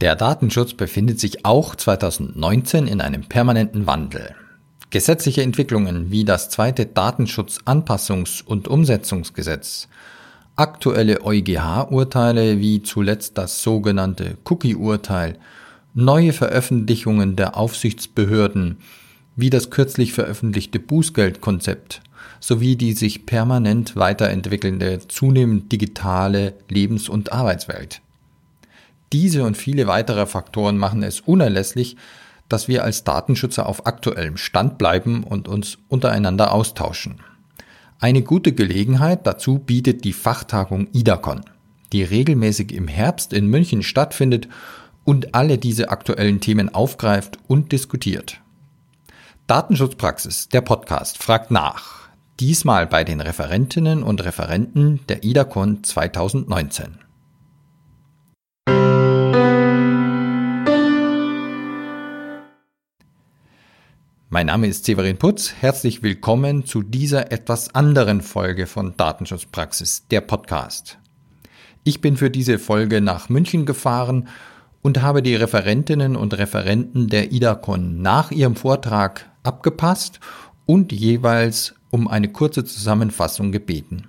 Der Datenschutz befindet sich auch 2019 in einem permanenten Wandel. Gesetzliche Entwicklungen wie das zweite Datenschutzanpassungs- und Umsetzungsgesetz, aktuelle EuGH-Urteile wie zuletzt das sogenannte Cookie-Urteil, neue Veröffentlichungen der Aufsichtsbehörden wie das kürzlich veröffentlichte Bußgeldkonzept sowie die sich permanent weiterentwickelnde zunehmend digitale Lebens- und Arbeitswelt. Diese und viele weitere Faktoren machen es unerlässlich, dass wir als Datenschützer auf aktuellem Stand bleiben und uns untereinander austauschen. Eine gute Gelegenheit dazu bietet die Fachtagung IDACON, die regelmäßig im Herbst in München stattfindet und alle diese aktuellen Themen aufgreift und diskutiert. Datenschutzpraxis, der Podcast, fragt nach. Diesmal bei den Referentinnen und Referenten der IDACON 2019. Mein Name ist Severin Putz. Herzlich willkommen zu dieser etwas anderen Folge von Datenschutzpraxis, der Podcast. Ich bin für diese Folge nach München gefahren und habe die Referentinnen und Referenten der IDACON nach ihrem Vortrag abgepasst und jeweils um eine kurze Zusammenfassung gebeten.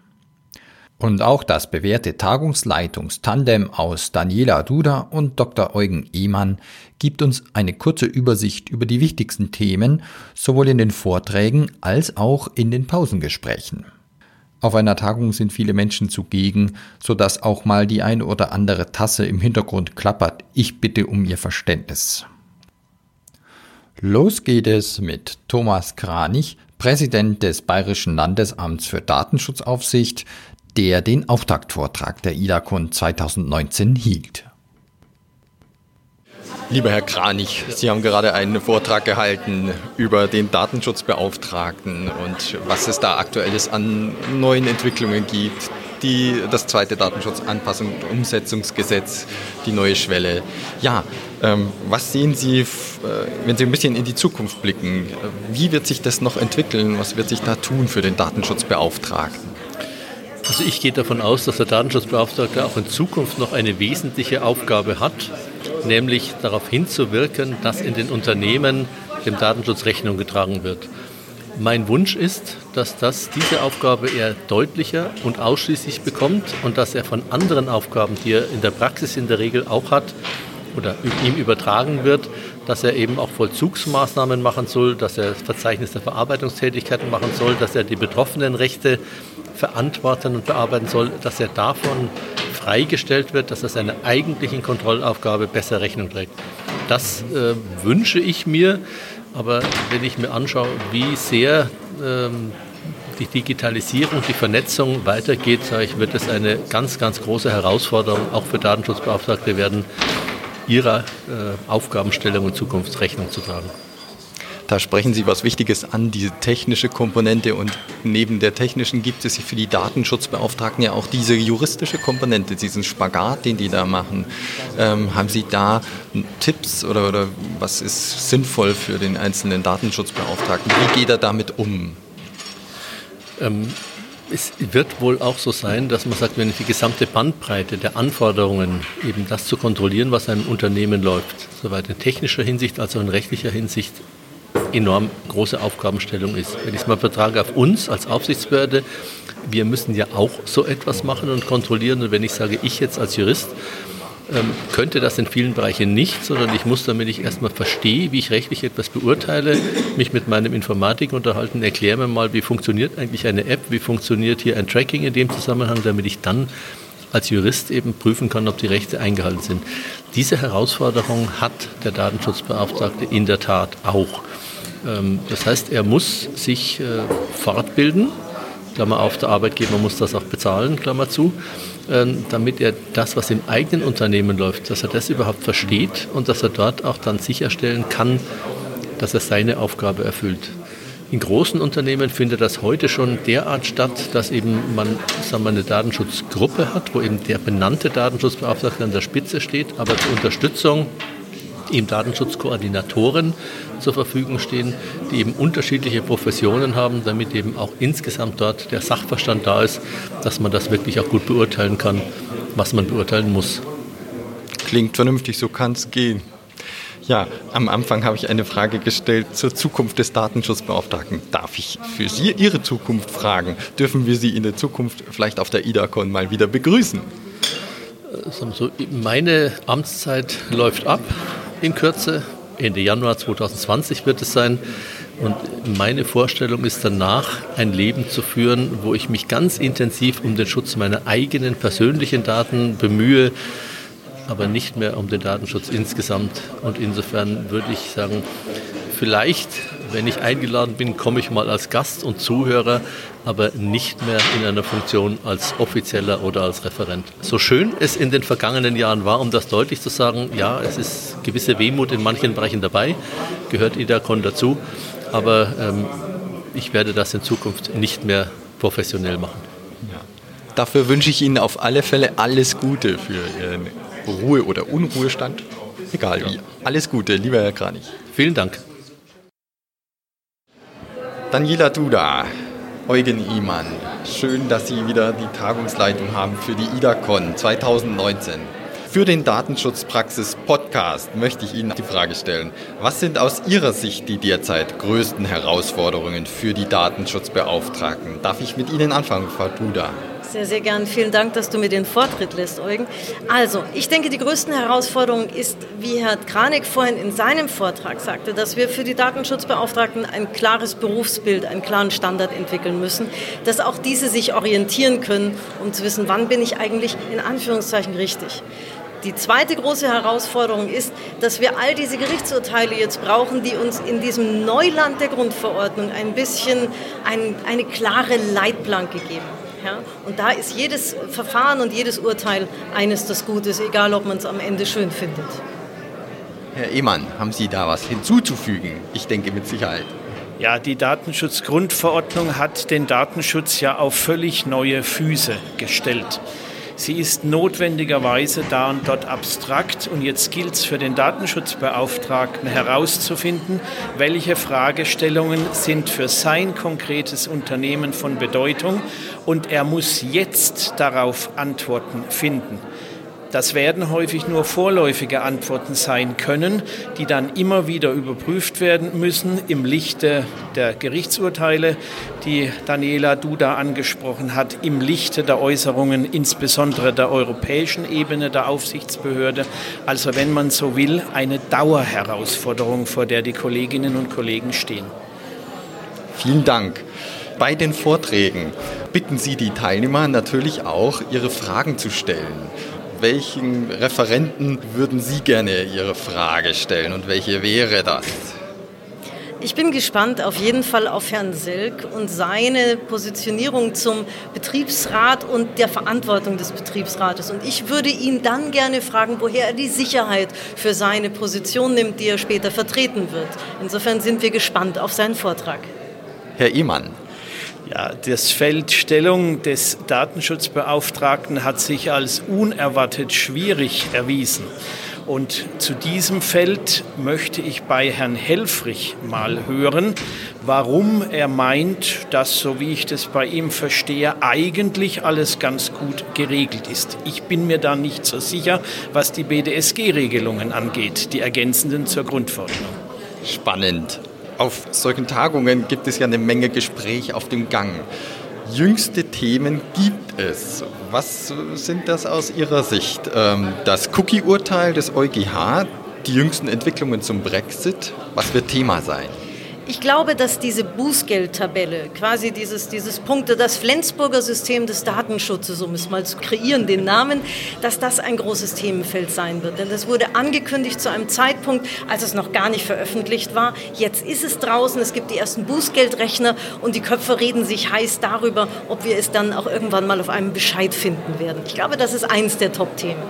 Und auch das bewährte Tagungsleitungstandem aus Daniela Duda und Dr. Eugen Ehmann gibt uns eine kurze Übersicht über die wichtigsten Themen, sowohl in den Vorträgen als auch in den Pausengesprächen. Auf einer Tagung sind viele Menschen zugegen, so dass auch mal die ein oder andere Tasse im Hintergrund klappert. Ich bitte um Ihr Verständnis. Los geht es mit Thomas Kranich, Präsident des Bayerischen Landesamts für Datenschutzaufsicht, der den Auftaktvortrag der IDACON 2019 hielt. Lieber Herr Kranich, Sie haben gerade einen Vortrag gehalten über den Datenschutzbeauftragten und was es da aktuelles an neuen Entwicklungen gibt. Die, das zweite Datenschutzanpassung und Umsetzungsgesetz, die neue Schwelle. Ja, ähm, was sehen Sie, äh, wenn Sie ein bisschen in die Zukunft blicken? Wie wird sich das noch entwickeln? Was wird sich da tun für den Datenschutzbeauftragten? Also ich gehe davon aus, dass der Datenschutzbeauftragte auch in Zukunft noch eine wesentliche Aufgabe hat, nämlich darauf hinzuwirken, dass in den Unternehmen dem Datenschutz Rechnung getragen wird. Mein Wunsch ist, dass das diese Aufgabe eher deutlicher und ausschließlich bekommt und dass er von anderen Aufgaben, die er in der Praxis in der Regel auch hat, oder ihm übertragen wird, dass er eben auch Vollzugsmaßnahmen machen soll, dass er das Verzeichnis der Verarbeitungstätigkeiten machen soll, dass er die betroffenen Rechte verantworten und bearbeiten soll, dass er davon freigestellt wird, dass er seiner eigentlichen Kontrollaufgabe besser Rechnung trägt. Das äh, wünsche ich mir, aber wenn ich mir anschaue, wie sehr ähm, die Digitalisierung, die Vernetzung weitergeht, sage ich, wird es eine ganz, ganz große Herausforderung auch für Datenschutzbeauftragte werden, ihrer äh, Aufgabenstellung und Zukunft Rechnung zu tragen. Da sprechen Sie was Wichtiges an, diese technische Komponente. Und neben der technischen gibt es für die Datenschutzbeauftragten ja auch diese juristische Komponente, diesen Spagat, den die da machen. Ähm, haben Sie da Tipps oder, oder was ist sinnvoll für den einzelnen Datenschutzbeauftragten? Wie geht er damit um? Ähm, es wird wohl auch so sein, dass man sagt, wenn die gesamte Bandbreite der Anforderungen, eben das zu kontrollieren, was einem Unternehmen läuft, soweit in technischer Hinsicht als auch in rechtlicher Hinsicht enorm große Aufgabenstellung ist. Wenn ich es mal vertrage auf uns als Aufsichtsbehörde, wir müssen ja auch so etwas machen und kontrollieren. Und wenn ich sage, ich jetzt als Jurist, ähm, könnte das in vielen Bereichen nicht, sondern ich muss, damit ich erstmal verstehe, wie ich rechtlich etwas beurteile, mich mit meinem Informatik unterhalten, erkläre mir mal, wie funktioniert eigentlich eine App, wie funktioniert hier ein Tracking in dem Zusammenhang, damit ich dann als Jurist eben prüfen kann, ob die Rechte eingehalten sind. Diese Herausforderung hat der Datenschutzbeauftragte in der Tat auch. Ähm, das heißt, er muss sich äh, fortbilden, Klammer auf, der Arbeitgeber muss das auch bezahlen, Klammer zu, damit er das, was im eigenen Unternehmen läuft, dass er das überhaupt versteht und dass er dort auch dann sicherstellen kann, dass er seine Aufgabe erfüllt. In großen Unternehmen findet das heute schon derart statt, dass eben man sagen wir, eine Datenschutzgruppe hat, wo eben der benannte Datenschutzbeauftragte an der Spitze steht, aber zur Unterstützung eben Datenschutzkoordinatoren zur Verfügung stehen, die eben unterschiedliche Professionen haben, damit eben auch insgesamt dort der Sachverstand da ist, dass man das wirklich auch gut beurteilen kann, was man beurteilen muss. Klingt vernünftig, so kann es gehen. Ja, am Anfang habe ich eine Frage gestellt zur Zukunft des Datenschutzbeauftragten. Darf ich für Sie Ihre Zukunft fragen? Dürfen wir Sie in der Zukunft vielleicht auf der IDACON mal wieder begrüßen? Meine Amtszeit läuft ab in Kürze. Ende Januar 2020 wird es sein. Und meine Vorstellung ist danach, ein Leben zu führen, wo ich mich ganz intensiv um den Schutz meiner eigenen persönlichen Daten bemühe, aber nicht mehr um den Datenschutz insgesamt. Und insofern würde ich sagen, vielleicht, wenn ich eingeladen bin, komme ich mal als Gast und Zuhörer, aber nicht mehr in einer Funktion als Offizieller oder als Referent. So schön es in den vergangenen Jahren war, um das deutlich zu sagen, ja, es ist gewisse Wehmut in manchen Bereichen dabei, gehört IDACON dazu, aber ähm, ich werde das in Zukunft nicht mehr professionell machen. Ja. Dafür wünsche ich Ihnen auf alle Fälle alles Gute für Ihren Ruhe- oder Unruhestand. Egal wie. Alles Gute, lieber Herr Kranich. Vielen Dank. Daniela Duda, Eugen Iman, schön, dass Sie wieder die Tagungsleitung haben für die IDACON 2019. Für den Datenschutzpraxis Podcast möchte ich Ihnen die Frage stellen, was sind aus Ihrer Sicht die derzeit größten Herausforderungen für die Datenschutzbeauftragten? Darf ich mit Ihnen anfangen, Frau Duda? Sehr, sehr gern. Vielen Dank, dass du mir den Vortritt lässt, Eugen. Also, ich denke, die größte Herausforderung ist, wie Herr Kranek vorhin in seinem Vortrag sagte, dass wir für die Datenschutzbeauftragten ein klares Berufsbild, einen klaren Standard entwickeln müssen, dass auch diese sich orientieren können, um zu wissen, wann bin ich eigentlich in Anführungszeichen richtig. Die zweite große Herausforderung ist, dass wir all diese Gerichtsurteile jetzt brauchen, die uns in diesem Neuland der Grundverordnung ein bisschen ein, eine klare Leitplanke geben. Ja? Und da ist jedes Verfahren und jedes Urteil eines des Gutes, egal ob man es am Ende schön findet. Herr Ehmann, haben Sie da was hinzuzufügen? Ich denke mit Sicherheit. Ja, die Datenschutzgrundverordnung hat den Datenschutz ja auf völlig neue Füße gestellt. Sie ist notwendigerweise da und dort abstrakt und jetzt gilt es für den Datenschutzbeauftragten herauszufinden, welche Fragestellungen sind für sein konkretes Unternehmen von Bedeutung und er muss jetzt darauf Antworten finden. Das werden häufig nur vorläufige Antworten sein können, die dann immer wieder überprüft werden müssen im Lichte der Gerichtsurteile, die Daniela Duda angesprochen hat, im Lichte der Äußerungen insbesondere der europäischen Ebene der Aufsichtsbehörde. Also wenn man so will, eine Dauerherausforderung, vor der die Kolleginnen und Kollegen stehen. Vielen Dank. Bei den Vorträgen bitten Sie die Teilnehmer natürlich auch, ihre Fragen zu stellen welchen Referenten würden Sie gerne Ihre Frage stellen und welche wäre das? Ich bin gespannt auf jeden Fall auf Herrn Selk und seine Positionierung zum Betriebsrat und der Verantwortung des Betriebsrates. Und ich würde ihn dann gerne fragen, woher er die Sicherheit für seine Position nimmt, die er später vertreten wird. Insofern sind wir gespannt auf seinen Vortrag. Herr Ehmann, ja, das Feld Stellung des Datenschutzbeauftragten hat sich als unerwartet schwierig erwiesen. Und zu diesem Feld möchte ich bei Herrn Helfrich mal hören, warum er meint, dass, so wie ich das bei ihm verstehe, eigentlich alles ganz gut geregelt ist. Ich bin mir da nicht so sicher, was die BDSG-Regelungen angeht, die ergänzenden zur Grundverordnung. Spannend auf solchen Tagungen gibt es ja eine Menge Gespräch auf dem Gang. Jüngste Themen gibt es. Was sind das aus Ihrer Sicht? Ähm, das Cookie-Urteil des EuGH, die jüngsten Entwicklungen zum Brexit, was wird Thema sein? Ich glaube, dass diese Bußgeldtabelle, quasi dieses, dieses Punkte, das Flensburger System des Datenschutzes, um es mal zu kreieren, den Namen, dass das ein großes Themenfeld sein wird. Denn das wurde angekündigt zu einem Zeitpunkt, als es noch gar nicht veröffentlicht war. Jetzt ist es draußen, es gibt die ersten Bußgeldrechner und die Köpfe reden sich heiß darüber, ob wir es dann auch irgendwann mal auf einem Bescheid finden werden. Ich glaube, das ist eins der Top-Themen.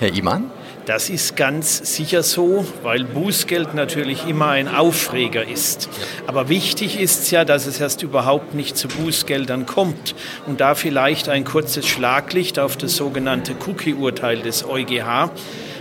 Herr Iman? Das ist ganz sicher so, weil Bußgeld natürlich immer ein Aufreger ist. Aber wichtig ist ja, dass es erst überhaupt nicht zu Bußgeldern kommt. Und da vielleicht ein kurzes Schlaglicht auf das sogenannte Cookie-Urteil des EuGH.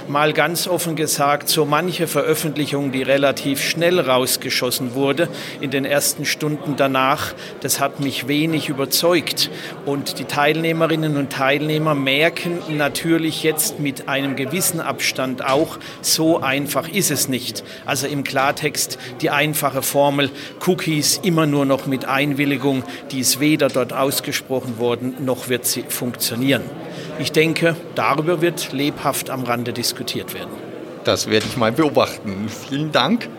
Mal ganz offen gesagt, so manche Veröffentlichung, die relativ schnell rausgeschossen wurde in den ersten Stunden danach, das hat mich wenig überzeugt. Und die Teilnehmerinnen und Teilnehmer merken natürlich jetzt mit einem gewissen Abstand auch, so einfach ist es nicht. Also im Klartext die einfache Formel, Cookies immer nur noch mit Einwilligung, die ist weder dort ausgesprochen worden, noch wird sie funktionieren. Ich denke, darüber wird lebhaft am Rande diskutiert werden. Das werde ich mal beobachten. Vielen Dank.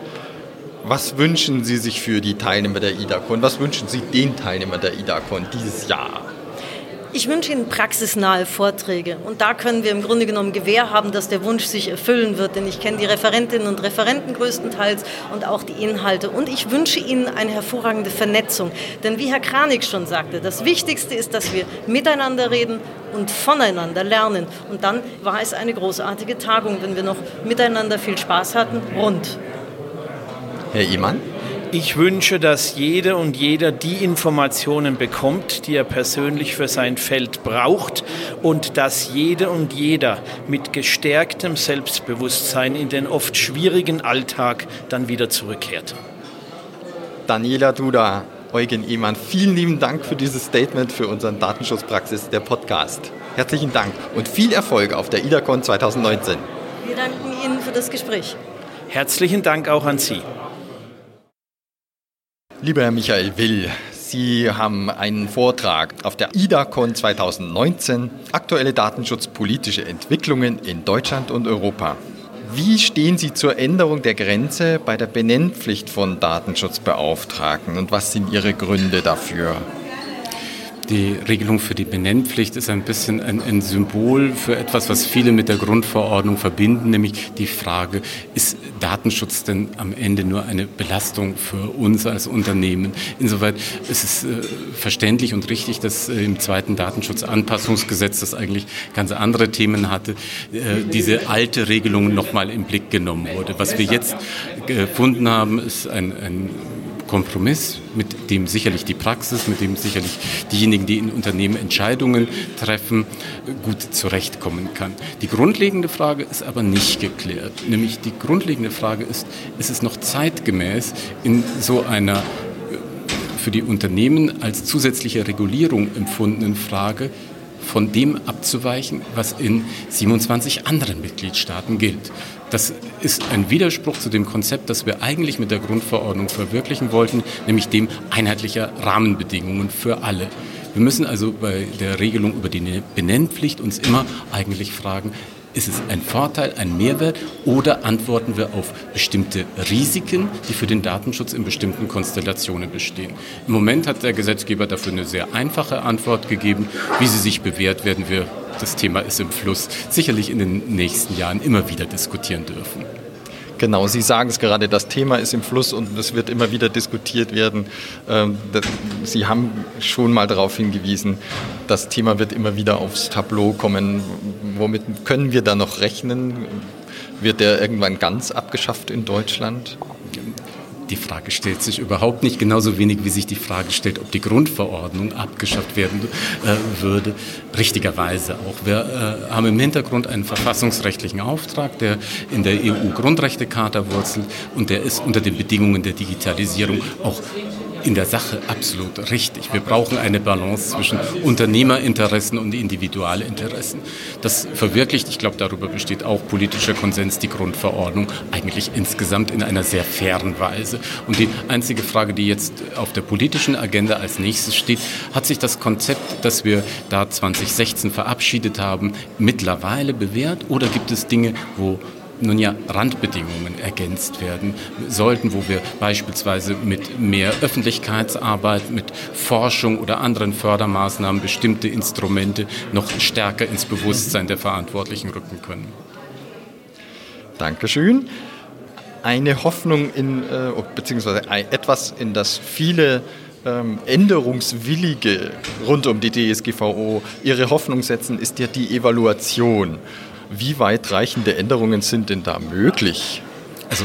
Was wünschen Sie sich für die Teilnehmer der IDACON? Was wünschen Sie den Teilnehmern der IDACON dieses Jahr? Ich wünsche Ihnen praxisnahe Vorträge. Und da können wir im Grunde genommen Gewähr haben, dass der Wunsch sich erfüllen wird. Denn ich kenne die Referentinnen und Referenten größtenteils und auch die Inhalte. Und ich wünsche Ihnen eine hervorragende Vernetzung. Denn wie Herr Kranig schon sagte, das Wichtigste ist, dass wir miteinander reden und voneinander lernen. Und dann war es eine großartige Tagung, wenn wir noch miteinander viel Spaß hatten. Rund. Herr Imann? Ich wünsche, dass jede und jeder die Informationen bekommt, die er persönlich für sein Feld braucht und dass jede und jeder mit gestärktem Selbstbewusstsein in den oft schwierigen Alltag dann wieder zurückkehrt. Daniela Duda, Eugen Ehmann, vielen lieben Dank für dieses Statement für unseren Datenschutzpraxis, der Podcast. Herzlichen Dank und viel Erfolg auf der IDACON 2019. Wir danken Ihnen für das Gespräch. Herzlichen Dank auch an Sie. Lieber Herr Michael Will, Sie haben einen Vortrag auf der IDACON 2019, aktuelle datenschutzpolitische Entwicklungen in Deutschland und Europa. Wie stehen Sie zur Änderung der Grenze bei der Benennpflicht von Datenschutzbeauftragten und was sind Ihre Gründe dafür? Die Regelung für die Benennpflicht ist ein bisschen ein, ein, Symbol für etwas, was viele mit der Grundverordnung verbinden, nämlich die Frage, ist Datenschutz denn am Ende nur eine Belastung für uns als Unternehmen? Insoweit ist es äh, verständlich und richtig, dass äh, im zweiten Datenschutzanpassungsgesetz, das eigentlich ganz andere Themen hatte, äh, diese alte Regelung nochmal im Blick genommen wurde. Was wir jetzt gefunden haben, ist ein, ein Kompromiss, mit dem sicherlich die Praxis, mit dem sicherlich diejenigen, die in Unternehmen Entscheidungen treffen, gut zurechtkommen kann. Die grundlegende Frage ist aber nicht geklärt. Nämlich die grundlegende Frage ist, ist es noch zeitgemäß in so einer äh, für die Unternehmen als zusätzliche Regulierung empfundenen Frage, von dem abzuweichen, was in 27 anderen Mitgliedstaaten gilt. Das ist ein Widerspruch zu dem Konzept, das wir eigentlich mit der Grundverordnung verwirklichen wollten, nämlich dem einheitlicher Rahmenbedingungen für alle. Wir müssen also bei der Regelung über die Benennpflicht uns immer eigentlich fragen, ist es ein Vorteil, ein Mehrwert oder antworten wir auf bestimmte Risiken, die für den Datenschutz in bestimmten Konstellationen bestehen? Im Moment hat der Gesetzgeber dafür eine sehr einfache Antwort gegeben. Wie sie sich bewährt, werden wir, das Thema ist im Fluss, sicherlich in den nächsten Jahren immer wieder diskutieren dürfen. Genau, Sie sagen es gerade, das Thema ist im Fluss und es wird immer wieder diskutiert werden. Ähm, Sie haben schon mal darauf hingewiesen, das Thema wird immer wieder aufs Tableau kommen. Womit können wir da noch rechnen? Wird der irgendwann ganz abgeschafft in Deutschland? Die Frage stellt sich überhaupt nicht, genauso wenig wie sich die Frage stellt, ob die Grundverordnung abgeschafft werden äh, würde. Richtigerweise auch. Wir äh, haben im Hintergrund einen verfassungsrechtlichen Auftrag, der in der EU-Grundrechtecharta wurzelt und der ist unter den Bedingungen der Digitalisierung auch in der Sache absolut richtig. Wir brauchen eine Balance zwischen Unternehmerinteressen und Individualinteressen. Das verwirklicht, ich glaube, darüber besteht auch politischer Konsens, die Grundverordnung eigentlich insgesamt in einer sehr fairen Weise. Und die einzige Frage, die jetzt auf der politischen Agenda als nächstes steht, hat sich das Konzept, das wir da 2016 verabschiedet haben, mittlerweile bewährt oder gibt es Dinge, wo nun ja Randbedingungen ergänzt werden sollten, wo wir beispielsweise mit mehr Öffentlichkeitsarbeit, mit Forschung oder anderen Fördermaßnahmen bestimmte Instrumente noch stärker ins Bewusstsein der Verantwortlichen rücken können. Dankeschön. Eine Hoffnung in, äh, beziehungsweise etwas, in das viele ähm, Änderungswillige rund um die DSGVO ihre Hoffnung setzen, ist ja die Evaluation. Wie weitreichende Änderungen sind denn da möglich? Also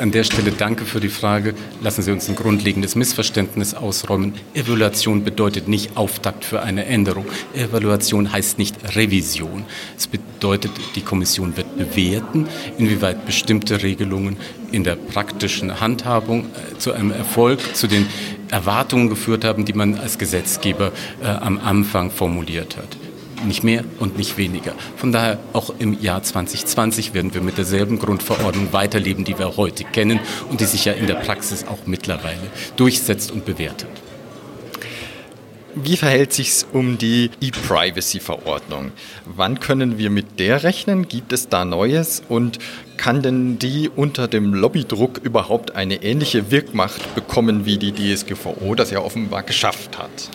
an der Stelle danke für die Frage. Lassen Sie uns ein grundlegendes Missverständnis ausräumen. Evaluation bedeutet nicht Auftakt für eine Änderung. Evaluation heißt nicht Revision. Es bedeutet, die Kommission wird bewerten, inwieweit bestimmte Regelungen in der praktischen Handhabung äh, zu einem Erfolg, zu den Erwartungen geführt haben, die man als Gesetzgeber äh, am Anfang formuliert hat nicht mehr und nicht weniger. Von daher auch im Jahr 2020 werden wir mit derselben Grundverordnung weiterleben, die wir heute kennen und die sich ja in der Praxis auch mittlerweile durchsetzt und bewertet. Wie verhält sich um die E-Privacy-Verordnung? Wann können wir mit der rechnen? Gibt es da Neues? Und kann denn die unter dem Lobbydruck überhaupt eine ähnliche Wirkmacht bekommen wie die DSGVO, das ja offenbar geschafft hat?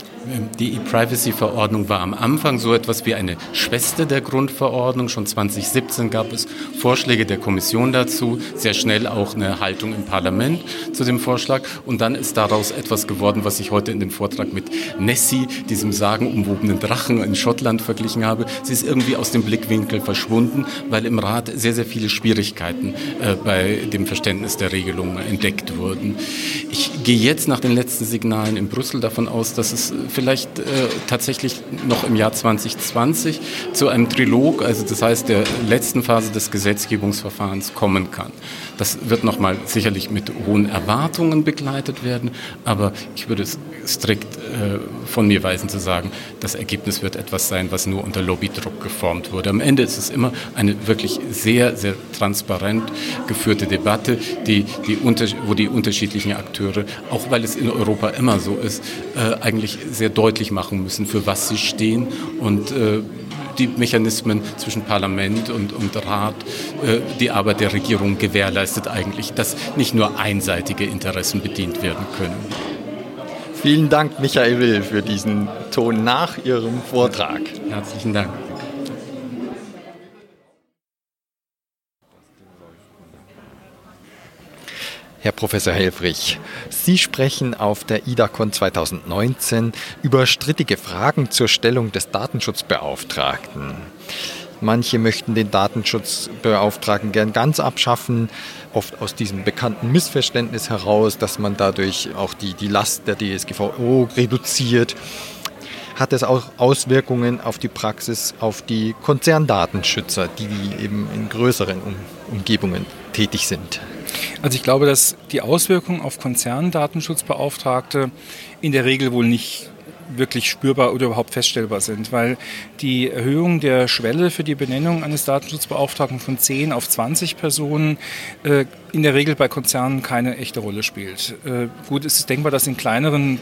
Die E-Privacy-Verordnung war am Anfang so etwas wie eine Schwester der Grundverordnung. Schon 2017 gab es Vorschläge der Kommission dazu, sehr schnell auch eine Haltung im Parlament zu dem Vorschlag. Und dann ist daraus etwas geworden, was ich heute in dem Vortrag mit Nessie, diesem sagenumwobenen Drachen in Schottland, verglichen habe. Sie ist irgendwie aus dem Blickwinkel verschwunden, weil im Rat sehr, sehr viele Schwierigkeiten äh, bei dem Verständnis der Regelung entdeckt wurden. Ich gehe jetzt nach den letzten Signalen in Brüssel davon aus, dass es vielleicht äh, tatsächlich noch im Jahr 2020 zu einem Trilog, also das heißt der letzten Phase des Gesetzgebungsverfahrens kommen kann. Das wird nochmal sicherlich mit hohen Erwartungen begleitet werden, aber ich würde es strikt äh, von mir weisen zu sagen, das Ergebnis wird etwas sein, was nur unter Lobbydruck geformt wurde. Am Ende ist es immer eine wirklich sehr, sehr transparent geführte Debatte, die, die unter, wo die unterschiedlichen Akteure, auch weil es in Europa immer so ist, äh, eigentlich sehr deutlich machen müssen, für was sie stehen und äh, die Mechanismen zwischen Parlament und, und Rat, äh, die Arbeit der Regierung gewährleistet eigentlich, dass nicht nur einseitige Interessen bedient werden können. Vielen Dank, Michael Will, für diesen Ton nach Ihrem Vortrag. Herzlichen Dank. Herr Professor Helfrich, Sie sprechen auf der IDACON 2019 über strittige Fragen zur Stellung des Datenschutzbeauftragten. Manche möchten den Datenschutzbeauftragten gern ganz abschaffen, oft aus diesem bekannten Missverständnis heraus, dass man dadurch auch die, die Last der DSGVO reduziert. Hat es auch Auswirkungen auf die Praxis, auf die Konzerndatenschützer, die eben in größeren Umgebungen tätig sind? Also ich glaube, dass die Auswirkungen auf Konzerndatenschutzbeauftragte in der Regel wohl nicht wirklich spürbar oder überhaupt feststellbar sind, weil die Erhöhung der Schwelle für die Benennung eines Datenschutzbeauftragten von 10 auf 20 Personen äh, in der Regel bei Konzernen keine echte Rolle spielt. Äh, gut, es ist denkbar, dass in kleineren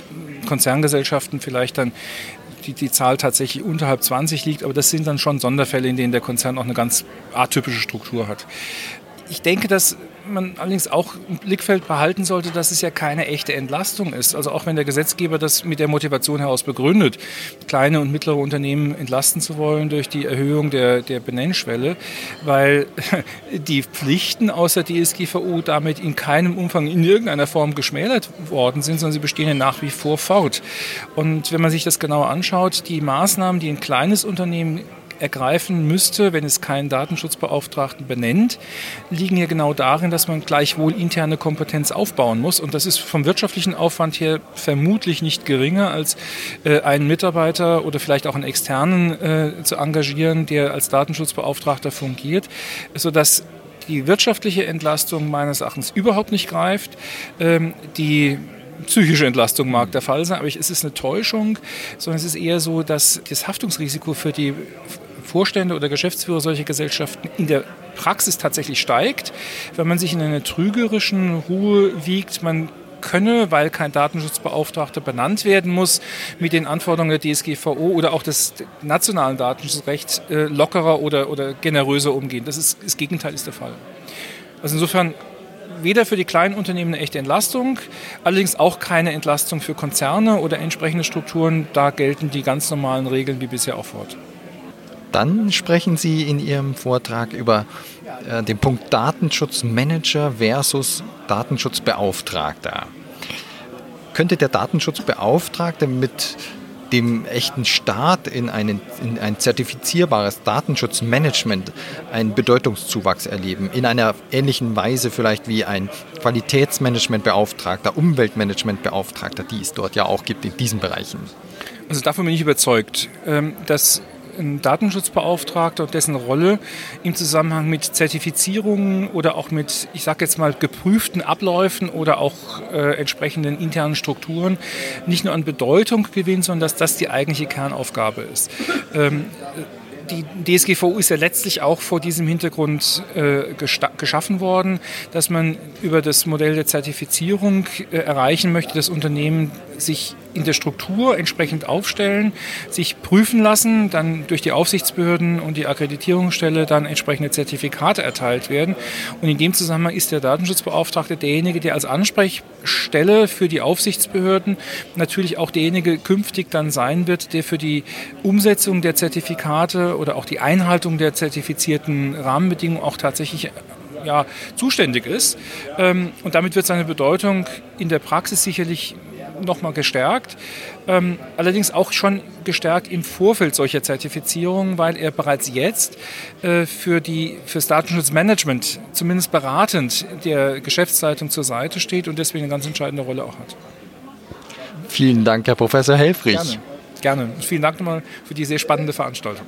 Konzerngesellschaften vielleicht dann die, die Zahl tatsächlich unterhalb 20 liegt, aber das sind dann schon Sonderfälle, in denen der Konzern auch eine ganz atypische Struktur hat. Ich denke, dass man allerdings auch im Blickfeld behalten sollte, dass es ja keine echte Entlastung ist. Also auch wenn der Gesetzgeber das mit der Motivation heraus begründet, kleine und mittlere Unternehmen entlasten zu wollen durch die Erhöhung der, der Benennschwelle, weil die Pflichten aus der DSGVO damit in keinem Umfang in irgendeiner Form geschmälert worden sind, sondern sie bestehen ja nach wie vor fort. Und wenn man sich das genauer anschaut, die Maßnahmen, die ein kleines Unternehmen ergreifen müsste, wenn es keinen Datenschutzbeauftragten benennt, liegen ja genau darin, dass man gleichwohl interne Kompetenz aufbauen muss. Und das ist vom wirtschaftlichen Aufwand her vermutlich nicht geringer, als äh, einen Mitarbeiter oder vielleicht auch einen externen äh, zu engagieren, der als Datenschutzbeauftragter fungiert, sodass die wirtschaftliche Entlastung meines Erachtens überhaupt nicht greift. Ähm, die psychische Entlastung mag der Fall sein, aber es ist eine Täuschung, sondern es ist eher so, dass das Haftungsrisiko für die Vorstände oder Geschäftsführer solcher Gesellschaften in der Praxis tatsächlich steigt, wenn man sich in einer trügerischen Ruhe wiegt, man könne, weil kein Datenschutzbeauftragter benannt werden muss, mit den Anforderungen der DSGVO oder auch des nationalen Datenschutzrechts äh, lockerer oder, oder generöser umgehen. Das, ist, das Gegenteil ist der Fall. Also insofern weder für die kleinen Unternehmen eine echte Entlastung, allerdings auch keine Entlastung für Konzerne oder entsprechende Strukturen. Da gelten die ganz normalen Regeln wie bisher auch fort. Dann sprechen Sie in Ihrem Vortrag über äh, den Punkt Datenschutzmanager versus Datenschutzbeauftragter. Könnte der Datenschutzbeauftragte mit dem echten Staat in, einen, in ein zertifizierbares Datenschutzmanagement einen Bedeutungszuwachs erleben. In einer ähnlichen Weise vielleicht wie ein Qualitätsmanagementbeauftragter, Umweltmanagementbeauftragter, die es dort ja auch gibt in diesen Bereichen. Also davon bin ich überzeugt, ähm, dass ein Datenschutzbeauftragter und dessen Rolle im Zusammenhang mit Zertifizierungen oder auch mit, ich sage jetzt mal, geprüften Abläufen oder auch äh, entsprechenden internen Strukturen nicht nur an Bedeutung gewinnt, sondern dass das die eigentliche Kernaufgabe ist. Ähm, die DSGVO ist ja letztlich auch vor diesem Hintergrund äh, geschaffen worden, dass man über das Modell der Zertifizierung äh, erreichen möchte, dass Unternehmen sich in der Struktur entsprechend aufstellen, sich prüfen lassen, dann durch die Aufsichtsbehörden und die Akkreditierungsstelle dann entsprechende Zertifikate erteilt werden. Und in dem Zusammenhang ist der Datenschutzbeauftragte derjenige, der als Ansprechstelle für die Aufsichtsbehörden natürlich auch derjenige künftig dann sein wird, der für die Umsetzung der Zertifikate oder auch die Einhaltung der zertifizierten Rahmenbedingungen auch tatsächlich ja, zuständig ist. Ähm, und damit wird seine Bedeutung in der Praxis sicherlich nochmal gestärkt. Ähm, allerdings auch schon gestärkt im Vorfeld solcher Zertifizierungen, weil er bereits jetzt äh, für, die, für das Datenschutzmanagement zumindest beratend der Geschäftsleitung zur Seite steht und deswegen eine ganz entscheidende Rolle auch hat. Vielen Dank, Herr Professor Helfrich. Gerne. Gerne. Vielen Dank nochmal für die sehr spannende Veranstaltung.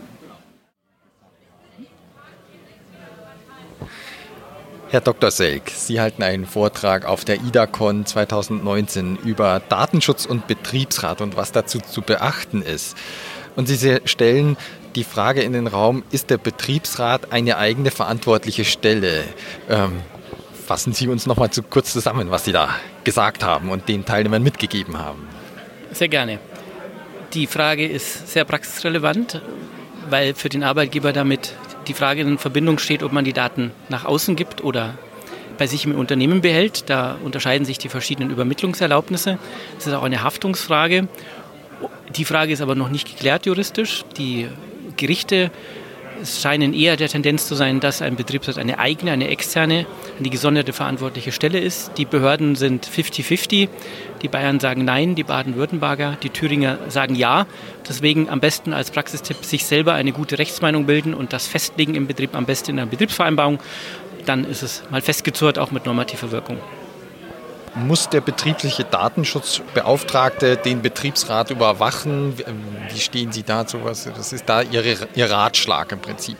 Herr Dr. Selk, Sie halten einen Vortrag auf der IDACON 2019 über Datenschutz und Betriebsrat und was dazu zu beachten ist. Und Sie stellen die Frage in den Raum, ist der Betriebsrat eine eigene verantwortliche Stelle? Ähm, fassen Sie uns noch mal zu kurz zusammen, was Sie da gesagt haben und den Teilnehmern mitgegeben haben. Sehr gerne. Die Frage ist sehr praxisrelevant, weil für den Arbeitgeber damit die Frage in Verbindung steht, ob man die Daten nach außen gibt oder bei sich im Unternehmen behält. Da unterscheiden sich die verschiedenen Übermittlungserlaubnisse. Das ist auch eine Haftungsfrage. Die Frage ist aber noch nicht geklärt juristisch. Die Gerichte es scheinen eher der Tendenz zu sein, dass ein Betriebsrat eine eigene, eine externe, eine gesonderte verantwortliche Stelle ist. Die Behörden sind 50-50. Die Bayern sagen Nein, die Baden-Württemberger, die Thüringer sagen Ja. Deswegen am besten als Praxistipp sich selber eine gute Rechtsmeinung bilden und das festlegen im Betrieb, am besten in einer Betriebsvereinbarung. Dann ist es mal festgezurrt, auch mit normativer Wirkung muss der betriebliche Datenschutzbeauftragte den Betriebsrat überwachen? Wie stehen Sie dazu? Was, das ist da Ihre, Ihr Ratschlag im Prinzip.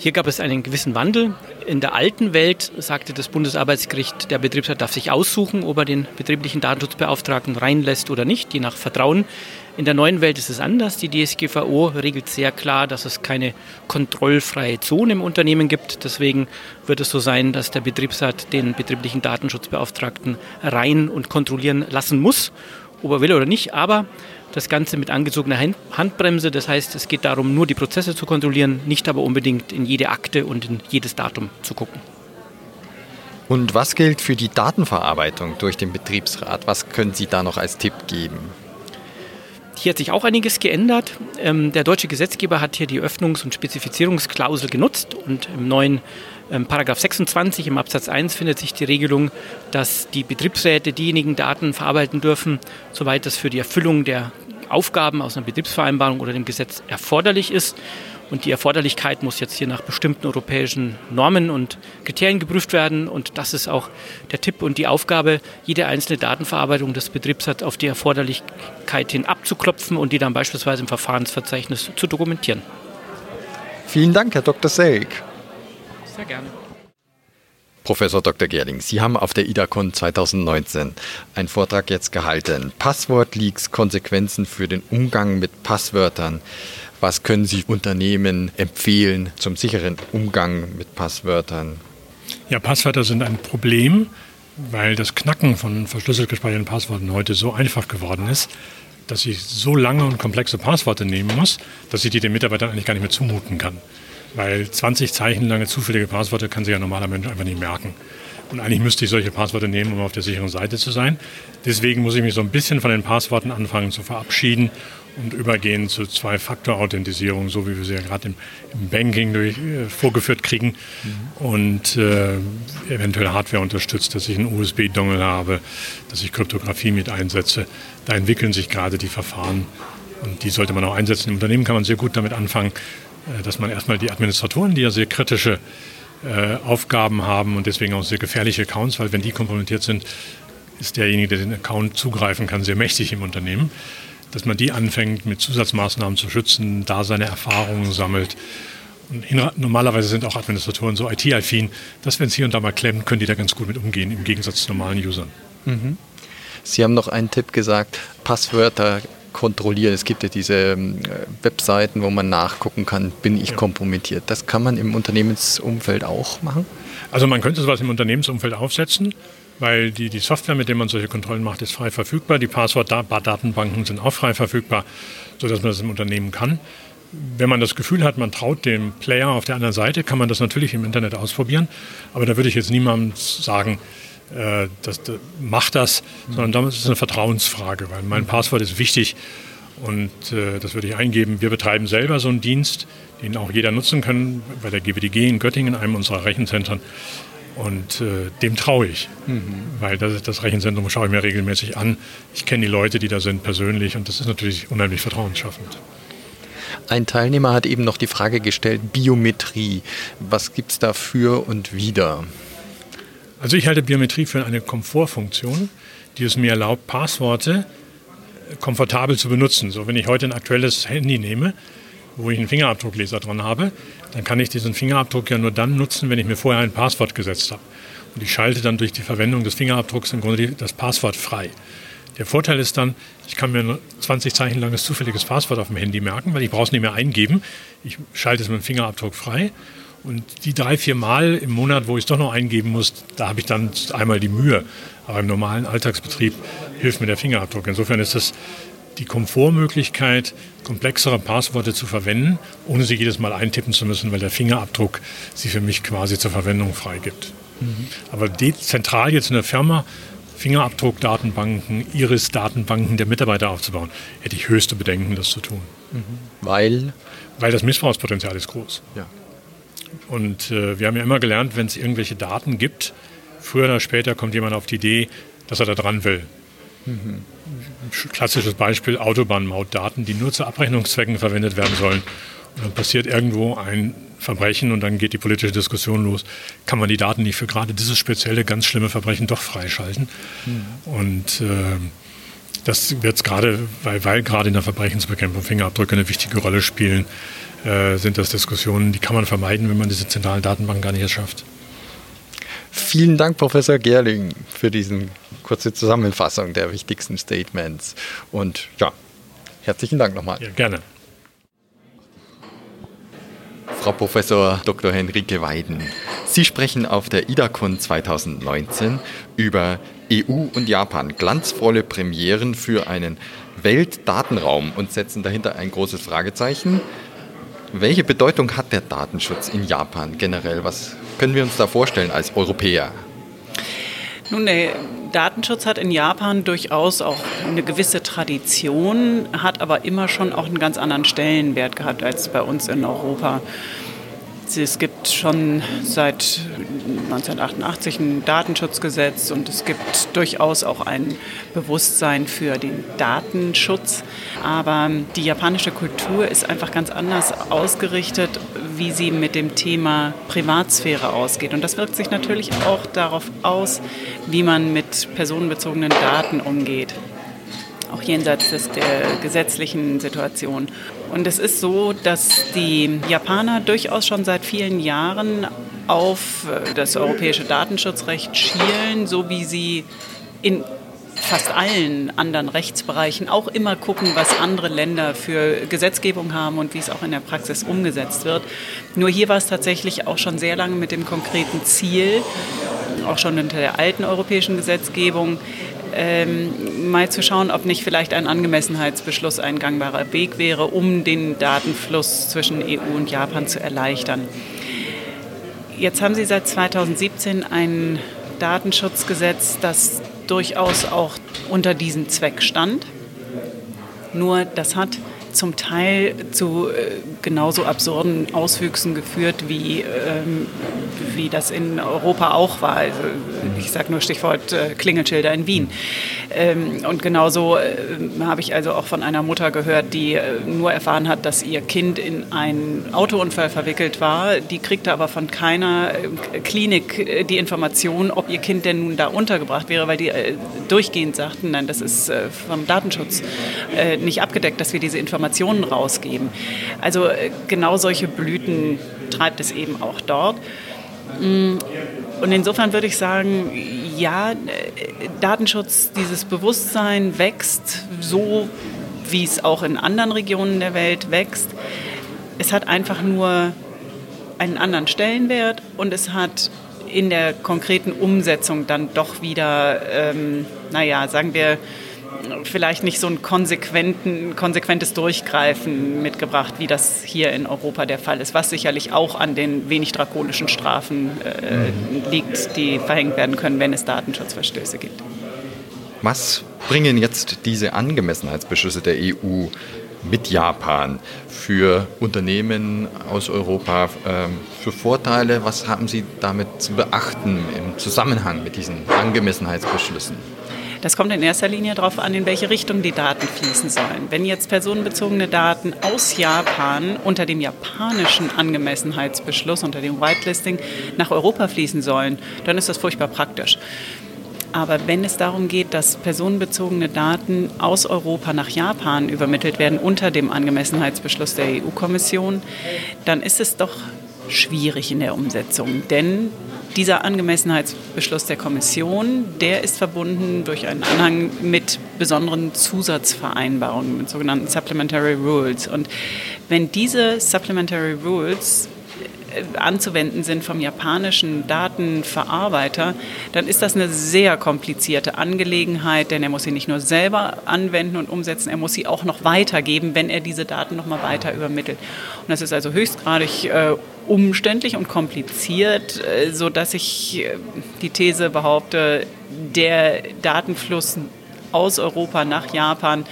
Hier gab es einen gewissen Wandel. In der alten Welt sagte das Bundesarbeitsgericht, der Betriebsrat darf sich aussuchen, ob er den betrieblichen Datenschutzbeauftragten reinlässt oder nicht, je nach Vertrauen. In der neuen Welt ist es anders. Die DSGVO regelt sehr klar, dass es keine kontrollfreie Zone im Unternehmen gibt. Deswegen wird es so sein, dass der Betriebsrat den betrieblichen Datenschutzbeauftragten rein und kontrollieren lassen muss, ob er will oder nicht. Aber das Ganze mit angezogener Handbremse. Das heißt, es geht darum, nur die Prozesse zu kontrollieren, nicht aber unbedingt in jede Akte und in jedes Datum zu gucken. Und was gilt für die Datenverarbeitung durch den Betriebsrat? Was können Sie da noch als Tipp geben? Hier hat sich auch einiges geändert. Ähm, der deutsche Gesetzgeber hat hier die Öffnungs- und Spezifizierungsklausel genutzt und im neuen ähm, Paragraph 26 im Absatz 1 findet sich die Regelung, dass die Betriebsräte diejenigen Daten verarbeiten dürfen, soweit das für die Erfüllung der Aufgaben aus einer Betriebsvereinbarung oder dem Gesetz erforderlich ist. Und die Erforderlichkeit muss jetzt hier nach bestimmten europäischen Normen und Kriterien geprüft werden. Und das ist auch der Tipp und die Aufgabe, jede einzelne Datenverarbeitung des Betriebs hat, auf die Erforderlichkeit hin abzuklopfen und die dann beispielsweise im Verfahrensverzeichnis zu dokumentieren. Vielen Dank, Herr Dr. Selk. Sehr gerne. Professor Dr. Gerling, Sie haben auf der IDACON 2019 einen Vortrag jetzt gehalten. Passwortleaks, Konsequenzen für den Umgang mit Passwörtern. Was können Sie Unternehmen empfehlen zum sicheren Umgang mit Passwörtern? Ja, Passwörter sind ein Problem, weil das Knacken von verschlüsselt gespeicherten Passworten heute so einfach geworden ist, dass ich so lange und komplexe Passworte nehmen muss, dass ich die den Mitarbeitern eigentlich gar nicht mehr zumuten kann. Weil 20 Zeichen lange zufällige Passworte kann sich ja normaler Mensch einfach nicht merken. Und eigentlich müsste ich solche Passwörter nehmen, um auf der sicheren Seite zu sein. Deswegen muss ich mich so ein bisschen von den Passworten anfangen zu verabschieden und übergehen zu Zwei-Faktor-Authentisierung, so wie wir sie ja gerade im, im, Banking durch, äh, vorgeführt kriegen. Mhm. Und äh, eventuell Hardware unterstützt, dass ich einen USB-Dongle habe, dass ich Kryptographie mit einsetze. Da entwickeln sich gerade die Verfahren und die sollte man auch einsetzen. Im Unternehmen kann man sehr gut damit anfangen, äh, dass man erstmal die Administratoren, die ja sehr kritische äh, Aufgaben haben und deswegen auch sehr gefährliche Accounts, weil wenn die kompromittiert sind, ist derjenige, der den Account zugreifen kann, sehr mächtig im Unternehmen, dass man die anfängt mit Zusatzmaßnahmen zu schützen, da seine Erfahrungen sammelt. Und normalerweise sind auch Administratoren so IT-affin, dass wenn es hier und da mal klemmt, können die da ganz gut mit umgehen, im Gegensatz zu normalen Usern. Mhm. Sie haben noch einen Tipp gesagt, Passwörter kontrollieren. Es gibt ja diese ähm, Webseiten, wo man nachgucken kann, bin ich ja. kompromittiert. Das kann man im Unternehmensumfeld auch machen? Also man könnte sowas im Unternehmensumfeld aufsetzen, weil die, die Software, mit der man solche Kontrollen macht, ist frei verfügbar. Die Passwortdatenbanken sind auch frei verfügbar, sodass man das im Unternehmen kann. Wenn man das Gefühl hat, man traut dem Player auf der anderen Seite, kann man das natürlich im Internet ausprobieren. Aber da würde ich jetzt niemandem sagen, äh, das, das, macht das, sondern damit ist es eine Vertrauensfrage, weil mein Passwort ist wichtig und äh, das würde ich eingeben. Wir betreiben selber so einen Dienst, den auch jeder nutzen kann, bei der GWDG in Göttingen, einem unserer Rechenzentren. Und äh, dem traue ich, mhm. weil das, das, Rechenzentrum schaue ich mir regelmäßig an. Ich kenne die Leute, die da sind, persönlich und das ist natürlich unheimlich vertrauensschaffend. Ein Teilnehmer hat eben noch die Frage gestellt, Biometrie. Was gibt es da für und wieder? Also ich halte Biometrie für eine Komfortfunktion, die es mir erlaubt, Passworte komfortabel zu benutzen. So, wenn ich heute ein aktuelles Handy nehme, wo ich einen Fingerabdruckleser dran habe, dann kann ich diesen Fingerabdruck ja nur dann nutzen, wenn ich mir vorher ein Passwort gesetzt habe. Und ich schalte dann durch die Verwendung des Fingerabdrucks im Grunde das Passwort frei. Der Vorteil ist dann, ich kann mir ein 20 Zeichen langes zufälliges Passwort auf dem Handy merken, weil ich brauche es nicht mehr eingeben. Ich schalte es mit dem Fingerabdruck frei und die drei, vier Mal im Monat, wo ich es doch noch eingeben muss, da habe ich dann einmal die Mühe. Aber im normalen Alltagsbetrieb hilft mir der Fingerabdruck. Insofern ist das die Komfortmöglichkeit, komplexere Passworte zu verwenden, ohne sie jedes Mal eintippen zu müssen, weil der Fingerabdruck sie für mich quasi zur Verwendung freigibt. Mhm. Aber zentral jetzt in der Firma Fingerabdruckdatenbanken, Iris-Datenbanken der Mitarbeiter aufzubauen, hätte ich höchste Bedenken, das zu tun. Mhm. Weil? Weil das Missbrauchspotenzial ist groß. Ja. Und äh, wir haben ja immer gelernt, wenn es irgendwelche Daten gibt, früher oder später kommt jemand auf die Idee, dass er da dran will. Mhm. Klassisches Beispiel Autobahnmautdaten, die nur zu Abrechnungszwecken verwendet werden sollen. Und dann passiert irgendwo ein Verbrechen und dann geht die politische Diskussion los. Kann man die Daten nicht für gerade dieses spezielle, ganz schlimme Verbrechen doch freischalten? Mhm. Und äh, das wird gerade, weil, weil gerade in der Verbrechensbekämpfung Fingerabdrücke eine wichtige Rolle spielen, äh, sind das Diskussionen, die kann man vermeiden, wenn man diese zentralen Datenbanken gar nicht erschafft. Vielen Dank, Professor Gerling, für diese kurze Zusammenfassung der wichtigsten Statements. Und ja, herzlichen Dank nochmal. Ja, gerne. Frau Professor Dr. Henrike Weiden, Sie sprechen auf der IDACON 2019 über EU und Japan glanzvolle Premieren für einen Weltdatenraum und setzen dahinter ein großes Fragezeichen. Welche Bedeutung hat der Datenschutz in Japan generell? Was können wir uns da vorstellen als Europäer? Nun, der Datenschutz hat in Japan durchaus auch eine gewisse Tradition, hat aber immer schon auch einen ganz anderen Stellenwert gehabt als bei uns in Europa. Es gibt schon seit 1988 ein Datenschutzgesetz und es gibt durchaus auch ein Bewusstsein für den Datenschutz. Aber die japanische Kultur ist einfach ganz anders ausgerichtet, wie sie mit dem Thema Privatsphäre ausgeht. Und das wirkt sich natürlich auch darauf aus, wie man mit personenbezogenen Daten umgeht auch jenseits der gesetzlichen Situation. Und es ist so, dass die Japaner durchaus schon seit vielen Jahren auf äh, das europäische Datenschutzrecht schielen, so wie sie in fast allen anderen Rechtsbereichen auch immer gucken, was andere Länder für Gesetzgebung haben und wie es auch in der Praxis umgesetzt wird. Nur hier war es tatsächlich auch schon sehr lange mit dem konkreten Ziel, auch schon unter der alten europäischen Gesetzgebung, ähm, mal zu schauen, ob nicht vielleicht ein Angemessenheitsbeschluss ein gangbarer Weg wäre, um den Datenfluss zwischen EU und Japan zu erleichtern. Jetzt haben Sie seit 2017 einen Datenschutzgesetz, das durchaus auch unter diesem Zweck stand. Nur das hat zum Teil zu äh, genauso absurden Auswüchsen geführt, wie, ähm, wie das in Europa auch war. Also, ich sage nur Stichwort äh, Klingelschilder in Wien. Ähm, und genauso äh, habe ich also auch von einer Mutter gehört, die nur erfahren hat, dass ihr Kind in einen Autounfall verwickelt war. Die kriegte aber von keiner Klinik die Information, ob ihr Kind denn nun da untergebracht wäre, weil die durchgehend sagten, nein, das ist vom Datenschutz nicht abgedeckt, dass wir diese Informationen Informationen rausgeben. Also äh, genau solche Blüten treibt es eben auch dort. Mm, und insofern würde ich sagen, ja, äh, Datenschutz, dieses Bewusstsein wächst so, wie es auch in anderen Regionen der Welt wächst. Es hat einfach nur einen anderen Stellenwert und es hat in der konkreten Umsetzung dann doch wieder, ähm, naja, sagen wir, vielleicht nicht so ein konsequentes Durchgreifen mitgebracht, wie das hier in Europa der Fall ist, was sicherlich auch an den wenig drakonischen Strafen äh, liegt, die verhängt werden können, wenn es Datenschutzverstöße gibt. Was bringen jetzt diese Angemessenheitsbeschlüsse der EU mit Japan für Unternehmen aus Europa ähm, für Vorteile? Was haben Sie damit zu beachten im Zusammenhang mit diesen Angemessenheitsbeschlüssen? Das kommt in erster Linie darauf an, in welche Richtung die Daten fließen sollen. Wenn jetzt personenbezogene Daten aus Japan unter dem japanischen Angemessenheitsbeschluss, unter dem Whitelisting, nach Europa fließen sollen, dann ist das furchtbar praktisch. Aber wenn es darum geht, dass personenbezogene Daten aus Europa nach Japan übermittelt werden unter dem Angemessenheitsbeschluss der EU-Kommission, dann ist es doch schwierig in der Umsetzung. Denn dieser Angemessenheitsbeschluss der Kommission, der ist verbunden durch einen Anhang mit besonderen Zusatzvereinbarungen, mit sogenannten Supplementary Rules. Und wenn diese Supplementary Rules anzuwenden sind vom japanischen Datenverarbeiter, dann ist das eine sehr komplizierte Angelegenheit, denn er muss sie nicht nur selber anwenden und umsetzen, er muss sie auch noch weitergeben, wenn er diese Daten noch mal weiter übermittelt. Und das ist also höchstgradig äh, umständlich und kompliziert, äh, so dass ich äh, die These behaupte, der Datenfluss aus Europa nach Japan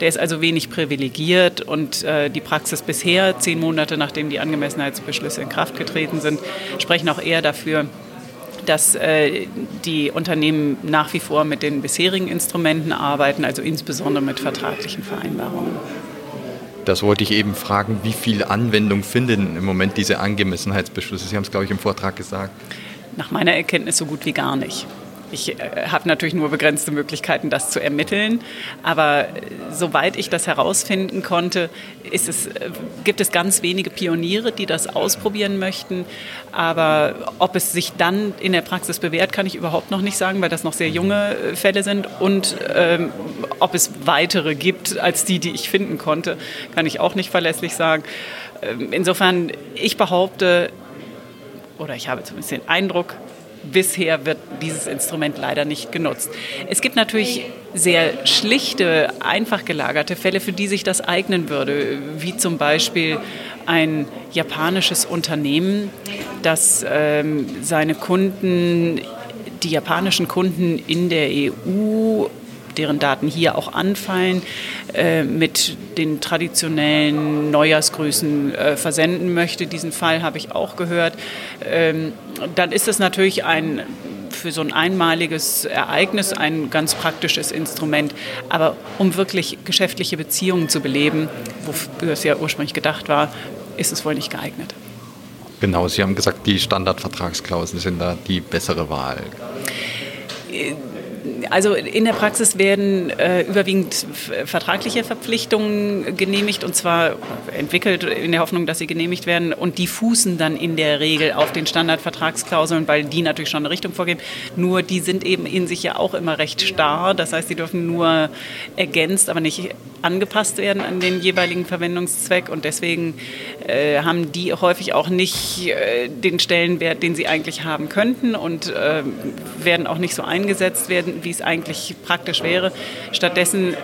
der ist also wenig privilegiert und äh, die Praxis bisher, zehn Monate nachdem die Angemessenheitsbeschlüsse in Kraft getreten sind, sprechen auch eher dafür, dass äh, die Unternehmen nach wie vor mit den bisherigen Instrumenten arbeiten, also insbesondere mit vertraglichen Vereinbarungen. Das wollte ich eben fragen, wie viel Anwendung finden im Moment diese Angemessenheitsbeschlüsse? Sie haben es, glaube ich, im Vortrag gesagt. Nach meiner Erkenntnis so gut wie gar nicht. Ich äh, habe natürlich nur begrenzte Möglichkeiten, das zu ermitteln. Aber äh, soweit ich das herausfinden konnte, es, äh, gibt es ganz wenige Pioniere, die das ausprobieren möchten. Aber ob es sich dann in der Praxis bewährt, kann ich überhaupt noch nicht sagen, weil das noch sehr junge Fälle sind. Und ähm, ob es weitere gibt als die, die ich finden konnte, kann ich auch nicht verlässlich sagen. Ähm, insofern, ich behaupte, oder ich habe zumindest den Eindruck, bisher wird dieses Instrument leider nicht genutzt. Es gibt natürlich sehr schlichte, einfach gelagerte Fälle, für die sich das eignen würde, wie zum Beispiel ein japanisches Unternehmen, das ähm, seine Kunden, die japanischen Kunden in der EU deren Daten hier auch anfallen, äh, mit den traditionellen Neujahrsgrüßen äh, versenden möchte. Diesen Fall habe ich auch gehört. Ähm, dann ist es natürlich ein für so ein einmaliges Ereignis ein ganz praktisches Instrument. Aber um wirklich geschäftliche Beziehungen zu beleben, wofür es ja ursprünglich gedacht war, ist es wohl nicht geeignet. Genau, Sie haben gesagt, die Standardvertragsklauseln sind da die bessere Wahl. Also in der Praxis werden äh, überwiegend vertragliche Verpflichtungen genehmigt und zwar entwickelt in der Hoffnung, dass sie genehmigt werden und die fußen dann in der Regel auf den Standardvertragsklauseln, weil die natürlich schon eine Richtung vorgeben. Nur die sind eben in sich ja auch immer recht starr. Das heißt, sie dürfen nur ergänzt, aber nicht angepasst werden an den jeweiligen Verwendungszweck und deswegen äh, haben die häufig auch nicht äh, den Stellenwert, den sie eigentlich haben könnten und äh, werden auch nicht so eingesetzt werden, wie es eigentlich praktisch wäre. Stattdessen äh,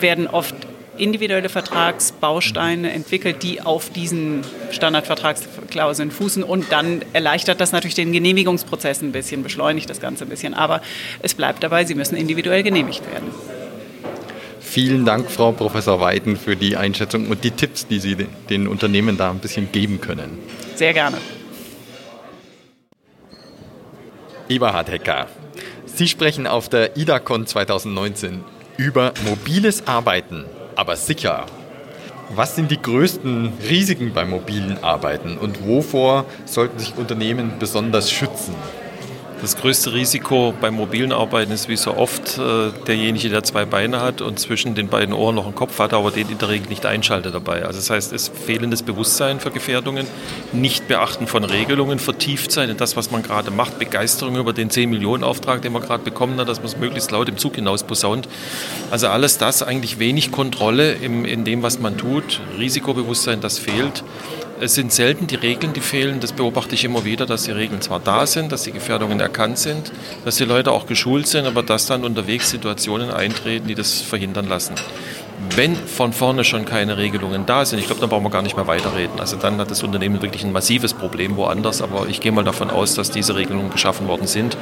werden oft individuelle Vertragsbausteine entwickelt, die auf diesen Standardvertragsklauseln fußen und dann erleichtert das natürlich den Genehmigungsprozess ein bisschen, beschleunigt das Ganze ein bisschen. Aber es bleibt dabei, sie müssen individuell genehmigt werden. Vielen Dank, Frau Professor Weiden, für die Einschätzung und die Tipps, die Sie den Unternehmen da ein bisschen geben können. Sehr gerne. Eberhard Hecker, Sie sprechen auf der IDACON 2019 über mobiles Arbeiten, aber sicher. Was sind die größten Risiken beim mobilen Arbeiten und wovor sollten sich Unternehmen besonders schützen? Das größte Risiko beim mobilen Arbeiten ist wie so oft äh, derjenige, der zwei Beine hat und zwischen den beiden Ohren noch einen Kopf hat, aber den in der Regel nicht einschaltet dabei. Also das heißt, es fehlendes Bewusstsein für Gefährdungen, nicht beachten von Regelungen, vertieft sein in das, was man gerade macht, Begeisterung über den 10 Millionen Auftrag, den man gerade bekommen hat, dass man es möglichst laut im Zug hinaus posaunt. Also alles das, eigentlich wenig Kontrolle in dem, was man tut, Risikobewusstsein, das fehlt. Es sind selten die Regeln, die fehlen. Das beobachte ich immer wieder, dass die Regeln zwar da sind, dass die Gefährdungen erkannt sind, dass die Leute auch geschult sind, aber dass dann unterwegs Situationen eintreten, die das verhindern lassen. Wenn von vorne schon keine Regelungen da sind, ich glaube, dann brauchen wir gar nicht mehr weiterreden. Also dann hat das Unternehmen wirklich ein massives Problem woanders, aber ich gehe mal davon aus, dass diese Regelungen geschaffen worden sind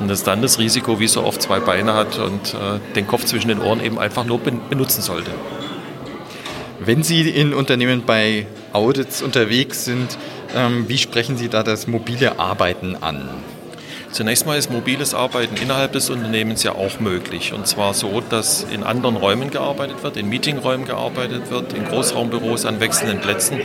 und dass dann das Risiko, wie so oft, zwei Beine hat und äh, den Kopf zwischen den Ohren eben einfach nur benutzen sollte. Wenn Sie in Unternehmen bei Audits unterwegs sind, ähm, wie sprechen Sie da das mobile Arbeiten an? Zunächst mal ist mobiles Arbeiten innerhalb des Unternehmens ja auch möglich. Und zwar so, dass in anderen Räumen gearbeitet wird, in Meetingräumen gearbeitet wird, in Großraumbüros an wechselnden Plätzen.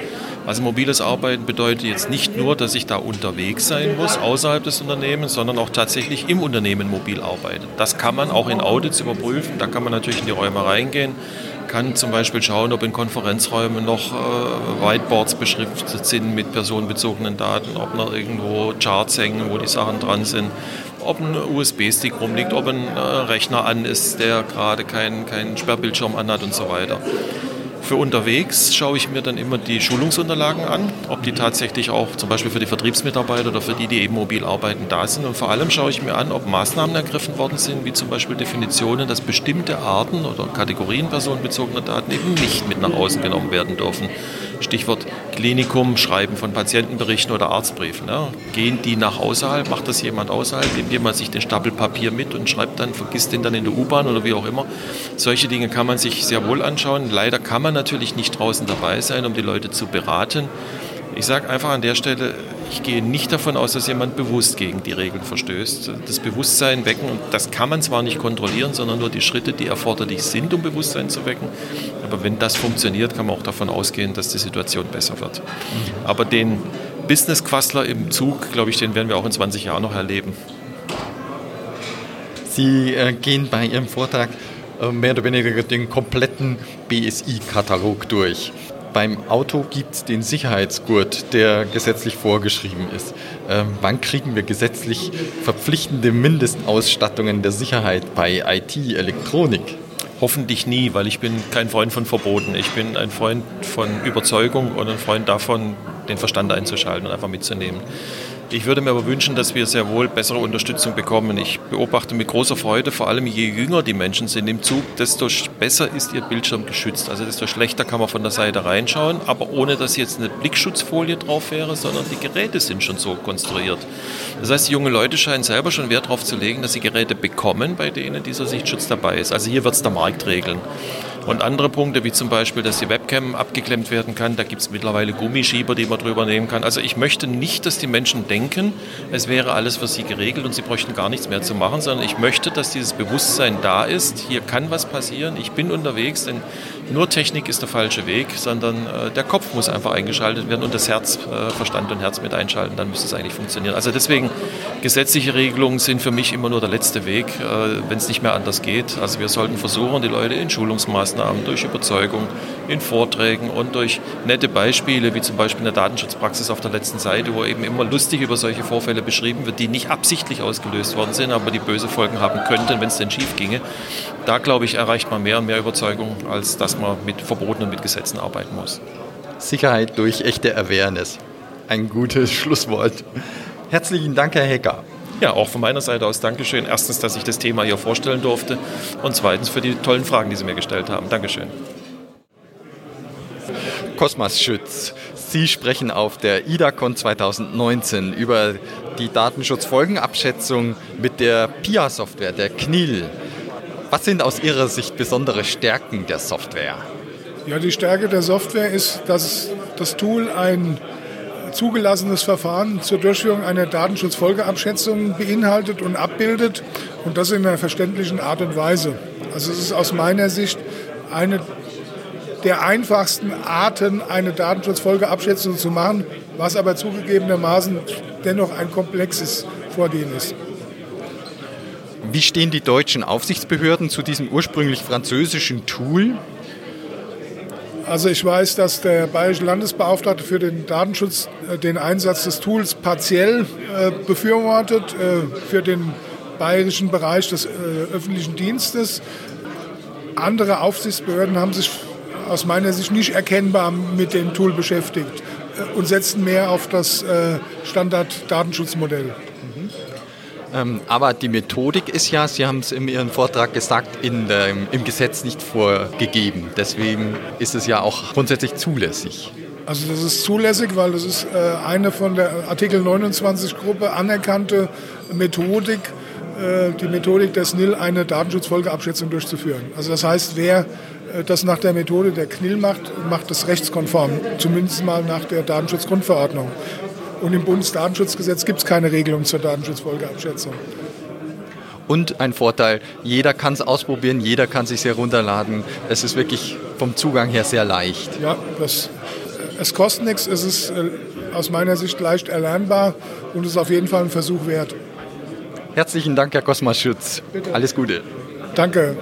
Also mobiles Arbeiten bedeutet jetzt nicht nur, dass ich da unterwegs sein muss, außerhalb des Unternehmens, sondern auch tatsächlich im Unternehmen mobil arbeiten. Das kann man auch in Audits überprüfen. Da kann man natürlich in die Räume reingehen kann zum Beispiel schauen, ob in Konferenzräumen noch äh, Whiteboards beschriftet sind mit personenbezogenen Daten, ob noch irgendwo Charts hängen, wo die Sachen dran sind, ob ein USB-Stick rumliegt, ob ein äh, Rechner an ist, der gerade keinen kein Sperrbildschirm anhat und so weiter. Für unterwegs schaue ich mir dann immer die Schulungsunterlagen an, ob die tatsächlich auch zum Beispiel für die Vertriebsmitarbeiter oder für die, die eben mobil arbeiten, da sind. Und vor allem schaue ich mir an, ob Maßnahmen ergriffen worden sind, wie zum Beispiel Definitionen, dass bestimmte Arten oder Kategorien personenbezogener Daten eben nicht mit nach außen genommen werden dürfen. Stichwort Klinikum, Schreiben von Patientenberichten oder Arztbriefen. Ja. Gehen die nach außerhalb, macht das jemand außerhalb, nimmt jemand sich den Stapel Papier mit und schreibt dann, vergisst den dann in der U-Bahn oder wie auch immer. Solche Dinge kann man sich sehr wohl anschauen. Leider kann man natürlich nicht draußen dabei sein, um die Leute zu beraten. Ich sage einfach an der Stelle, ich gehe nicht davon aus, dass jemand bewusst gegen die Regeln verstößt. Das Bewusstsein wecken, das kann man zwar nicht kontrollieren, sondern nur die Schritte, die erforderlich sind, um Bewusstsein zu wecken. Aber wenn das funktioniert, kann man auch davon ausgehen, dass die Situation besser wird. Aber den Business-Quassler im Zug, glaube ich, den werden wir auch in 20 Jahren noch erleben. Sie äh, gehen bei Ihrem Vortrag mehr oder weniger den kompletten BSI-Katalog durch. Beim Auto gibt es den Sicherheitsgurt, der gesetzlich vorgeschrieben ist. Ähm, wann kriegen wir gesetzlich verpflichtende Mindestausstattungen der Sicherheit bei IT, Elektronik? Hoffentlich nie, weil ich bin kein Freund von Verboten. Ich bin ein Freund von Überzeugung und ein Freund davon, den Verstand einzuschalten und einfach mitzunehmen. Ich würde mir aber wünschen, dass wir sehr wohl bessere Unterstützung bekommen. Ich beobachte mit großer Freude, vor allem je jünger die Menschen sind im Zug, desto besser ist ihr Bildschirm geschützt. Also desto schlechter kann man von der Seite reinschauen, aber ohne dass jetzt eine Blickschutzfolie drauf wäre, sondern die Geräte sind schon so konstruiert. Das heißt, die jungen Leute scheinen selber schon Wert darauf zu legen, dass sie Geräte bekommen, bei denen dieser Sichtschutz dabei ist. Also hier wird es der Markt regeln. Und andere Punkte, wie zum Beispiel, dass die Webcam abgeklemmt werden kann, da gibt es mittlerweile Gummischieber, die man drüber nehmen kann. Also ich möchte nicht, dass die Menschen denken, es wäre alles für sie geregelt und sie bräuchten gar nichts mehr zu machen, sondern ich möchte, dass dieses Bewusstsein da ist, hier kann was passieren, ich bin unterwegs, denn nur Technik ist der falsche Weg, sondern äh, der Kopf muss einfach eingeschaltet werden und das Herz, äh, Verstand und Herz mit einschalten, dann müsste es eigentlich funktionieren. Also deswegen, gesetzliche Regelungen sind für mich immer nur der letzte Weg, äh, wenn es nicht mehr anders geht. Also wir sollten versuchen, die Leute in Schulungsmaßnahmen, durch Überzeugung, in Vorträgen und durch nette Beispiele, wie zum Beispiel in der Datenschutzpraxis auf der letzten Seite, wo eben immer lustig über solche Vorfälle beschrieben wird, die nicht absichtlich ausgelöst worden sind, aber die böse Folgen haben könnten, wenn es denn schief ginge. Da, glaube ich, erreicht man mehr und mehr Überzeugung, als dass man mit Verboten und mit Gesetzen arbeiten muss. Sicherheit durch echte Awareness. Ein gutes Schlusswort. Herzlichen Dank, Herr Hecker. Ja, auch von meiner Seite aus Dankeschön. Erstens, dass ich das Thema hier vorstellen durfte und zweitens für die tollen Fragen, die Sie mir gestellt haben. Dankeschön. Kosmas Schütz, Sie sprechen auf der IDACON 2019 über die Datenschutzfolgenabschätzung mit der PIA-Software, der CNIL. Was sind aus Ihrer Sicht besondere Stärken der Software? Ja, die Stärke der Software ist, dass das Tool ein zugelassenes Verfahren zur Durchführung einer Datenschutzfolgeabschätzung beinhaltet und abbildet und das in einer verständlichen Art und Weise. Also es ist aus meiner Sicht eine der einfachsten Arten, eine Datenschutzfolgeabschätzung zu machen, was aber zugegebenermaßen dennoch ein komplexes Vorgehen ist. Wie stehen die deutschen Aufsichtsbehörden zu diesem ursprünglich französischen Tool? Also ich weiß, dass der bayerische Landesbeauftragte für den Datenschutz äh, den Einsatz des Tools partiell äh, befürwortet äh, für den bayerischen Bereich des öffentlichen Dienstes. Andere Aufsichtsbehörden haben sich aus meiner Sicht nicht erkennbar mit dem Tool beschäftigt und setzen mehr auf das Standard-Datenschutzmodell. Ähm, aber die Methodik ist ja, Sie haben es in Ihrem Vortrag gesagt, in der, im Gesetz nicht vorgegeben. Deswegen ist es ja auch grundsätzlich zulässig. Also das ist zulässig, weil das ist äh, eine von der Artikel 29 Gruppe anerkannte Methodik, äh, die Methodik der SNIL, eine Datenschutzfolgeabschätzung durchzuführen. Also das heißt, wer äh, das nach der Methode der KNIL macht, macht das rechtskonform, zumindest mal nach der Datenschutzgrundverordnung. Und im Bundesdatenschutzgesetz gibt es keine Regelung zur Datenschutzfolgeabschätzung. Und ein Vorteil, jeder kann es ausprobieren, jeder kann es sich herunterladen. Es ist wirklich vom Zugang her sehr leicht. Ja, das, es kostet nichts, es ist äh, aus meiner Sicht leicht erlernbar und ist auf jeden Fall ein Versuch wert. Herzlichen Dank, Herr Kosmas Schütz. Bitte. Alles Gute. Danke.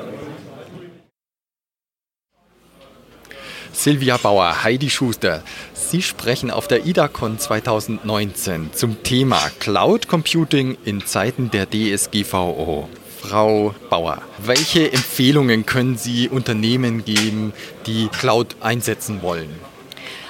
Silvia Bauer, Heidi Schuster. Sie sprechen auf der IDACON 2019 zum Thema Cloud Computing in Zeiten der DSGVO. Frau Bauer, welche Empfehlungen können Sie Unternehmen geben, die Cloud einsetzen wollen?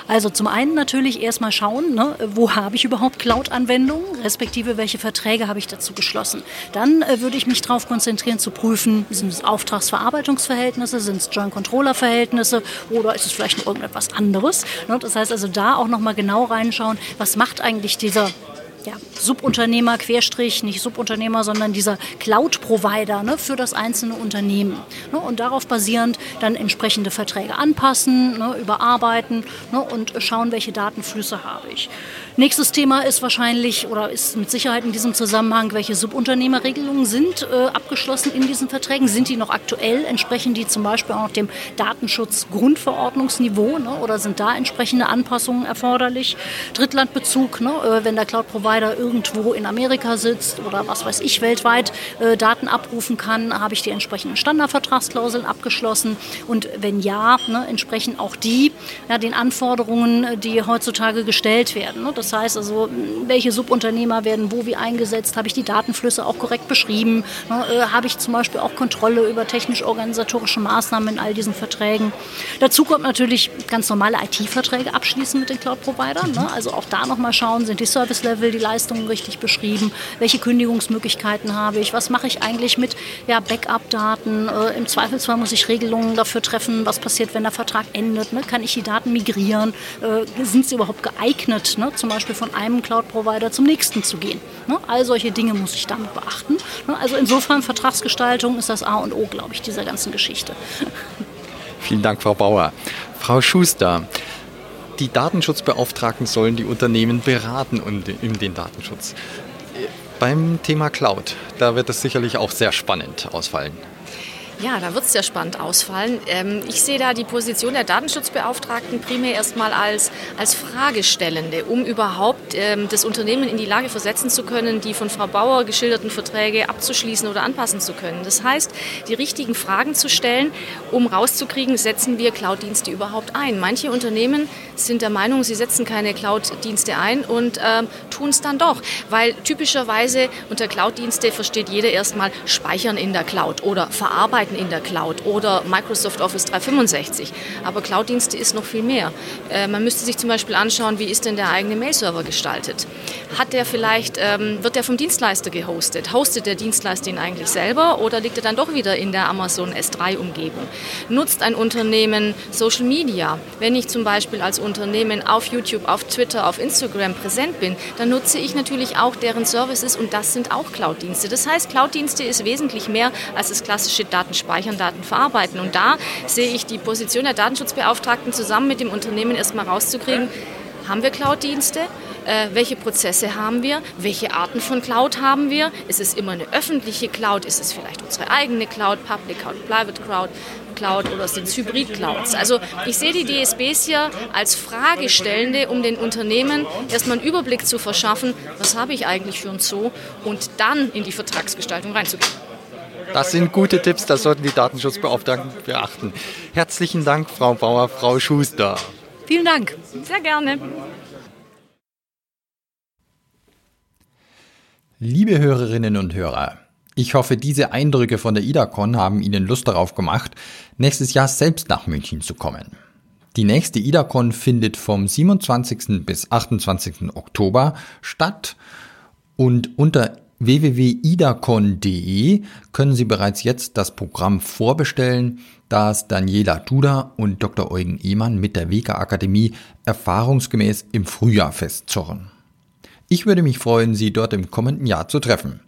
Also zum einen natürlich erstmal schauen, ne, wo habe ich überhaupt Cloud-Anwendungen, respektive welche Verträge habe ich dazu geschlossen. Dann äh, würde ich mich darauf konzentrieren zu prüfen, sind es Auftragsverarbeitungsverhältnisse, sind es Joint-Controller-Verhältnisse oder ist es vielleicht noch irgendetwas anderes. Ne? Das heißt also da auch nochmal genau reinschauen, was macht eigentlich dieser ja, Subunternehmer, Querstrich, nicht Subunternehmer, sondern dieser Cloud-Provider ne, für das einzelne Unternehmen. Ne, und darauf basierend dann entsprechende Verträge anpassen, ne, überarbeiten ne, und schauen, welche Datenflüsse habe ich. Nächstes Thema ist wahrscheinlich oder ist mit Sicherheit in diesem Zusammenhang, welche Subunternehmerregelungen sind äh, abgeschlossen in diesen Verträgen. Sind die noch aktuell? Entsprechen die zum Beispiel auch dem Datenschutzgrundverordnungsniveau ne, oder sind da entsprechende Anpassungen erforderlich? Drittlandbezug, ne, äh, wenn der Cloud-Provider irgendwo in Amerika sitzt oder was weiß ich weltweit äh, Daten abrufen kann, habe ich die entsprechenden Standardvertragsklauseln abgeschlossen und wenn ja, ne, entsprechen auch die ja, den Anforderungen, die heutzutage gestellt werden. Ne? Das das heißt also, welche Subunternehmer werden wo wie eingesetzt? Habe ich die Datenflüsse auch korrekt beschrieben? Ne, äh, habe ich zum Beispiel auch Kontrolle über technisch-organisatorische Maßnahmen in all diesen Verträgen? Dazu kommt natürlich ganz normale IT-Verträge abschließen mit den Cloud-Providern. Ne? Also auch da nochmal schauen, sind die Service-Level, die Leistungen richtig beschrieben? Welche Kündigungsmöglichkeiten habe ich? Was mache ich eigentlich mit ja, Backup-Daten? Äh, Im Zweifelsfall muss ich Regelungen dafür treffen, was passiert, wenn der Vertrag endet. Ne? Kann ich die Daten migrieren? Äh, sind sie überhaupt geeignet, ne? zum Beispiel Beispiel von einem Cloud-Provider zum nächsten zu gehen. Ne? All solche Dinge muss ich damit beachten. Ne? Also insofern Vertragsgestaltung ist das A und O, glaube ich, dieser ganzen Geschichte. Vielen Dank, Frau Bauer. Frau Schuster, die Datenschutzbeauftragten sollen die Unternehmen beraten um den Datenschutz. Beim Thema Cloud, da wird es sicherlich auch sehr spannend ausfallen. Ja, da wird es sehr spannend ausfallen. Ähm, ich sehe da die Position der Datenschutzbeauftragten primär erstmal als, als Fragestellende, um überhaupt ähm, das Unternehmen in die Lage versetzen zu können, die von Frau Bauer geschilderten Verträge abzuschließen oder anpassen zu können. Das heißt, die richtigen Fragen zu stellen, um rauszukriegen, setzen wir Cloud-Dienste überhaupt ein. Manche Unternehmen sind der Meinung, sie setzen keine Cloud-Dienste ein und ähm, tun es dann doch, weil typischerweise unter Cloud-Dienste versteht jeder erstmal Speichern in der Cloud oder Verarbeiten arbeiten in der Cloud oder Microsoft Office 365. Aber Cloud-Dienste ist noch viel mehr. Äh, man müsste sich zum Beispiel anschauen, wie ist denn der eigene Mail-Server gestaltet? Hat der vielleicht, ähm, wird der vom Dienstleister gehostet? Hostet der Dienstleister ihn eigentlich selber oder liegt er dann doch wieder in der Amazon S3-Umgebung? Nutzt ein Unternehmen Social Media? Wenn ich zum Beispiel als Unternehmen auf YouTube, auf Twitter, auf Instagram präsent bin, dann nutze ich natürlich auch deren Services und das sind auch Cloud-Dienste. Das heißt, Cloud-Dienste ist wesentlich mehr als das klassische Datenspeichern, Datenverarbeiten. Und da sehe ich die Position der Datenschutzbeauftragten zusammen mit dem Unternehmen erstmal rauszukriegen, haben wir Cloud-Dienste? Äh, welche Prozesse haben wir? Welche Arten von Cloud haben wir? Ist es immer eine öffentliche Cloud? Ist es vielleicht unsere eigene Cloud, Public Cloud, Private Cloud? Cloud oder sind es Hybrid-Clouds? Also ich sehe die DSBs hier als Fragestellende, um den Unternehmen erstmal einen Überblick zu verschaffen, was habe ich eigentlich für ein Zoo und dann in die Vertragsgestaltung reinzugehen. Das sind gute Tipps, das sollten die Datenschutzbeauftragten beachten. Herzlichen Dank, Frau Bauer, Frau Schuster. Vielen Dank. Sehr gerne. Liebe Hörerinnen und Hörer, ich hoffe, diese Eindrücke von der IDACON haben Ihnen Lust darauf gemacht, nächstes Jahr selbst nach München zu kommen. Die nächste IDACON findet vom 27. bis 28. Oktober statt und unter www.idacon.de können Sie bereits jetzt das Programm vorbestellen, das Daniela Duda und Dr. Eugen Ehmann mit der Vega Akademie erfahrungsgemäß im Frühjahr festzurren. Ich würde mich freuen, Sie dort im kommenden Jahr zu treffen.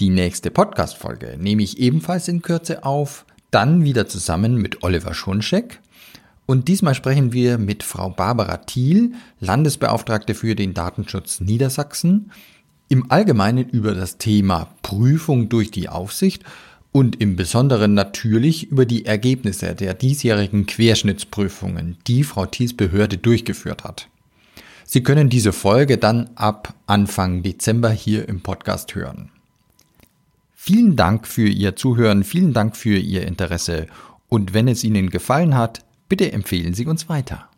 Die nächste Podcast-Folge nehme ich ebenfalls in Kürze auf, dann wieder zusammen mit Oliver Schunschek. Und diesmal sprechen wir mit Frau Barbara Thiel, Landesbeauftragte für den Datenschutz Niedersachsen, im Allgemeinen über das Thema Prüfung durch die Aufsicht und im Besonderen natürlich über die Ergebnisse der diesjährigen Querschnittsprüfungen, die Frau Thiels Behörde durchgeführt hat. Sie können diese Folge dann ab Anfang Dezember hier im Podcast hören. Vielen Dank für Ihr Zuhören, vielen Dank für Ihr Interesse und wenn es Ihnen gefallen hat, bitte empfehlen Sie uns weiter.